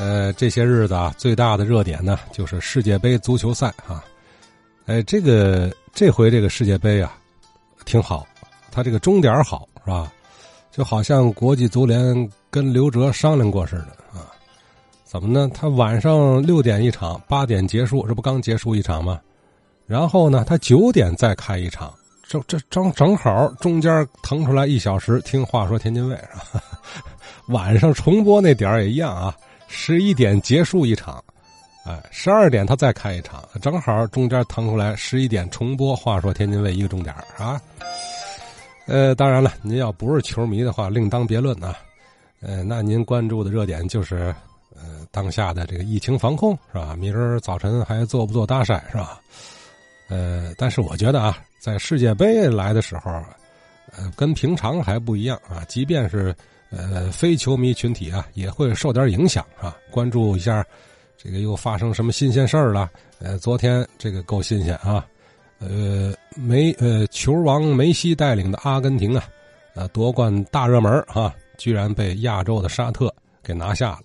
呃，这些日子啊，最大的热点呢就是世界杯足球赛啊。哎，这个这回这个世界杯啊，挺好，他这个终点好是吧？就好像国际足联跟刘哲商量过似的啊。怎么呢？他晚上六点一场，八点结束，这不刚结束一场吗？然后呢，他九点再开一场，这这正正好中间腾出来一小时听话说天津卫是吧？晚上重播那点也一样啊。十一点结束一场，哎，十二点他再开一场，正好中间腾出来十一点重播。话说天津卫一个重点啊，呃，当然了，您要不是球迷的话，另当别论啊。呃，那您关注的热点就是呃当下的这个疫情防控是吧？明儿早晨还做不做大筛是吧？呃，但是我觉得啊，在世界杯来的时候，呃，跟平常还不一样啊，即便是。呃，非球迷群体啊，也会受点影响啊。关注一下，这个又发生什么新鲜事儿了？呃，昨天这个够新鲜啊。呃，梅呃球王梅西带领的阿根廷啊，啊夺冠大热门啊，居然被亚洲的沙特给拿下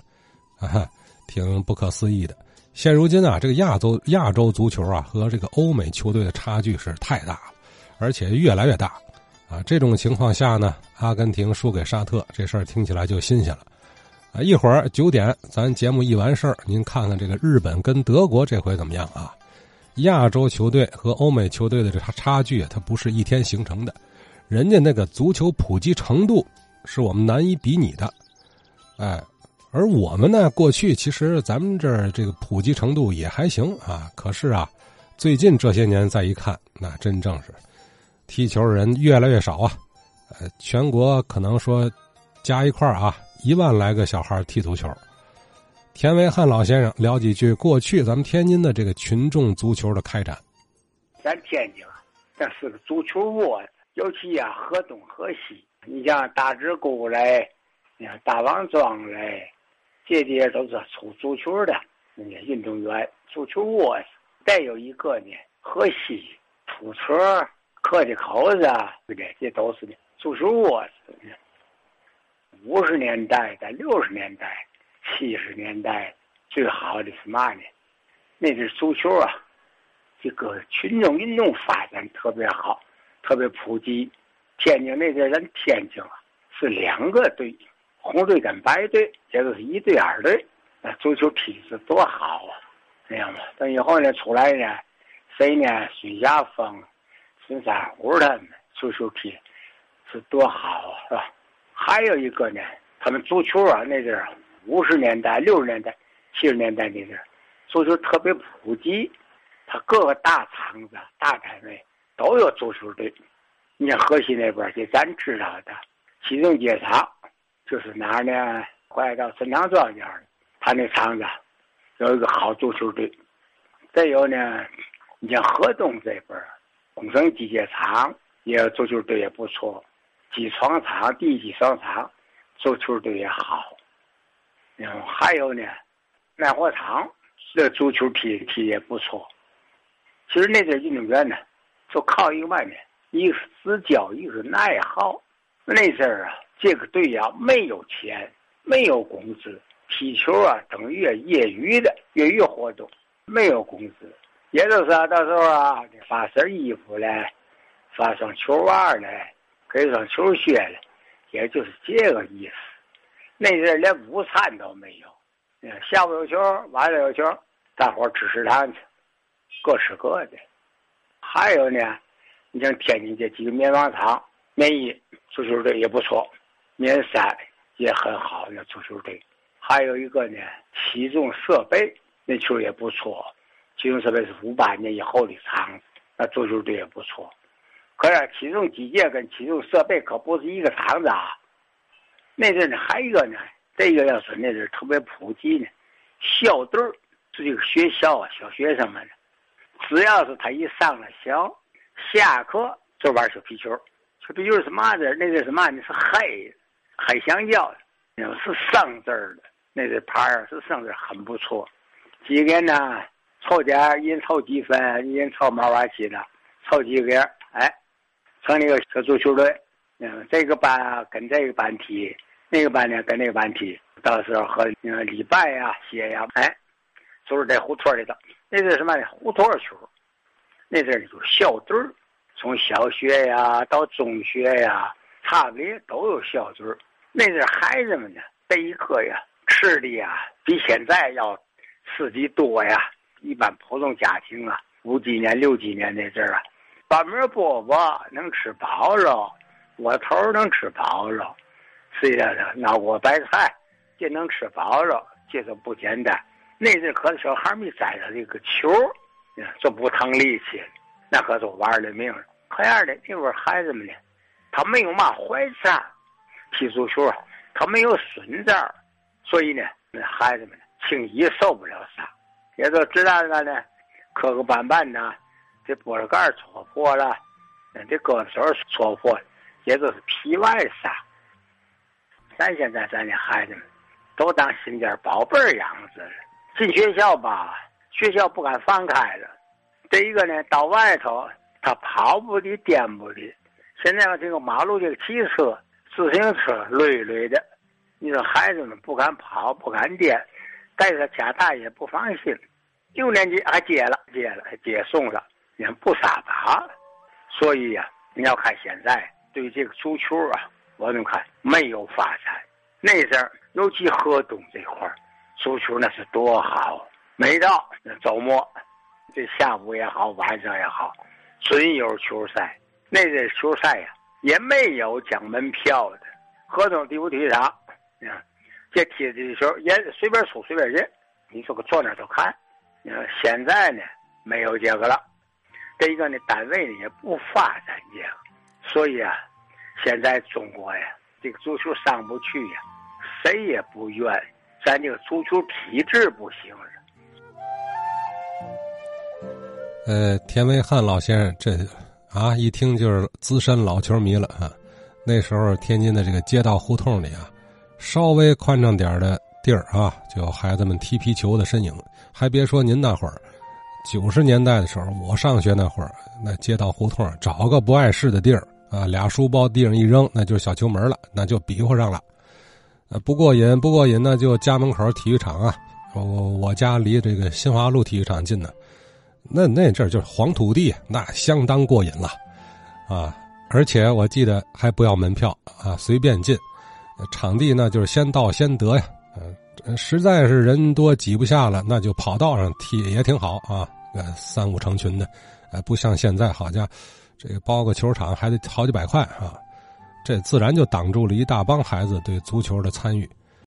了，啊，挺不可思议的。现如今啊，这个亚洲亚洲足球啊和这个欧美球队的差距是太大了，而且越来越大。啊，这种情况下呢，阿根廷输给沙特，这事儿听起来就新鲜了。啊，一会儿九点，咱节目一完事儿，您看看这个日本跟德国这回怎么样啊？亚洲球队和欧美球队的这差差距，它不是一天形成的，人家那个足球普及程度是我们难以比拟的。哎，而我们呢，过去其实咱们这儿这个普及程度也还行啊，可是啊，最近这些年再一看，那真正是。踢球的人越来越少啊，呃，全国可能说加一块啊，一万来个小孩踢足球。田维汉老先生聊几句过去咱们天津的这个群众足球的开展。咱天津啊，这是个足球窝，尤其啊河东河西，你像大直沟嘞，你看大王庄嘞，这些都是出足球的那些运动员，足球窝。再有一个呢，河西出车。客气口子啊，对不对？这都是的。足球窝是的。五十年代、在六十年代、七十年代，最好的是嘛呢？那是足球啊，这个群众运动发展特别好，特别普及。天津那阵咱天津啊，是两个队，红队跟白队，这都是一队二队。那足球踢是多好啊！这样吧，等以后呢出来呢，谁呢？孙霞峰。孙三虎他们足球踢是多好啊，是吧？还有一个呢，他们足球啊，那阵儿五十年代、六十年代、七十年代那阵儿，足球特别普及，他各个大厂子、大单位都有足球队。你像河西那边就咱知道的七中街厂，就是哪儿呢？快到孙塘庄那儿，他那厂子有一个好足球队。再有呢，你像河东这边儿。工程机械厂也足球队也不错，机床厂、地基商场足球队也好。嗯，还有呢，耐火厂这足球踢踢也不错。其实那些运动员呢，就靠一个外面，一个是教，一个是爱好。那阵儿啊，这个队呀没有钱，没有工资，踢球啊等于业余的业余活动，没有工资。也就是啊，到时候啊，你发身衣服嘞，发双球袜嘞，给双球靴嘞，也就是这个意思。那阵连午餐都没有，下午有球，晚上有球，大伙吃食堂去，各吃各的。还有呢，你像天津这几个棉纺厂，棉衣足球队也不错，棉衫也很好，那足球队。还有一个呢，体重设备那球也不错。体重设备是五八年以后的厂子，那足球队也不错。可是体重机械跟体重设备可不是一个厂子啊。那阵呢，还有一个呢，这个要是那阵特别普及呢，校队儿这个学校啊，小学生们，只要是他一上了小，下课就玩小皮球。小皮球是嘛的？那个是嘛呢？是黑黑橡胶的，是生字儿的。那个牌儿是生字，很不错。几个呢？凑点一人凑几分，一人凑毛瓦七的，凑几个哎，成立个小足球队。嗯，这个班跟这个班踢，那个班呢跟那个班踢，到时候和那个礼拜呀、歇呀，哎，就是在胡同里头。那是什么？胡同球。那阵儿就校队儿，从小学呀到中学呀，差不多都有校队儿。那阵儿孩子们呢，这一课呀，吃的呀比现在要刺激多呀。一般普通家庭啊，五几年、六几年那阵儿啊，半面饽饽能吃饱了，窝头能吃饱了，虽然闹锅白菜，这能吃饱了，这都不简单。那阵可是小孩没栽着这个球，就不疼力气，那可都玩了命了。可样的那会儿孩子们呢，他没有嘛坏事，踢足球他没有损招，所以呢，那孩子们轻易受不了伤。也就知道了呢，磕磕绊绊的，这玻璃盖戳破了，这胳膊肘戳破了，也就是皮外伤。咱现在咱的孩子们，都当心尖宝贝儿养着了。进学校吧，学校不敢放开了。这一个呢，到外头他跑不的，颠不的。现在这个马路这个汽车、自行车累累的，你说孩子们不敢跑，不敢颠。带着家大也不放心，六年级还接了，接了，接送了，也不撒打，所以呀，你要看现在对这个足球啊，我们看没有发展。那阵儿，尤其河东这块儿，足球那是多好，每到周末，这下午也好，晚上也好，准有球赛。那阵球赛呀，也没有讲门票的，河东第五体育场，你看这踢的时候也随便出随便进，你说个坐那都看。你说现在呢没有这个了，这一个呢单位呢也不发展这个，所以啊，现在中国呀这个足球上不去呀，谁也不愿。咱这个足球体制不行了。呃，田维汉老先生这啊一听就是资深老球迷了啊。那时候天津的这个街道胡同里啊。稍微宽敞点的地儿啊，就有孩子们踢皮球的身影。还别说您那会儿，九十年代的时候，我上学那会儿，那街道胡同找个不碍事的地儿啊，俩书包地上一扔，那就是小球门了，那就比划上了。呃，不过瘾，不过瘾呢，就家门口体育场啊。我我家离这个新华路体育场近呢，那那阵儿就是黄土地，那相当过瘾了啊！而且我记得还不要门票啊，随便进。场地呢就是先到先得呀，嗯，实在是人多挤不下了，那就跑道上踢也挺好啊，呃，三五成群的，呃，不像现在，好家，这个包个球场还得好几百块啊，这自然就挡住了一大帮孩子对足球的参与。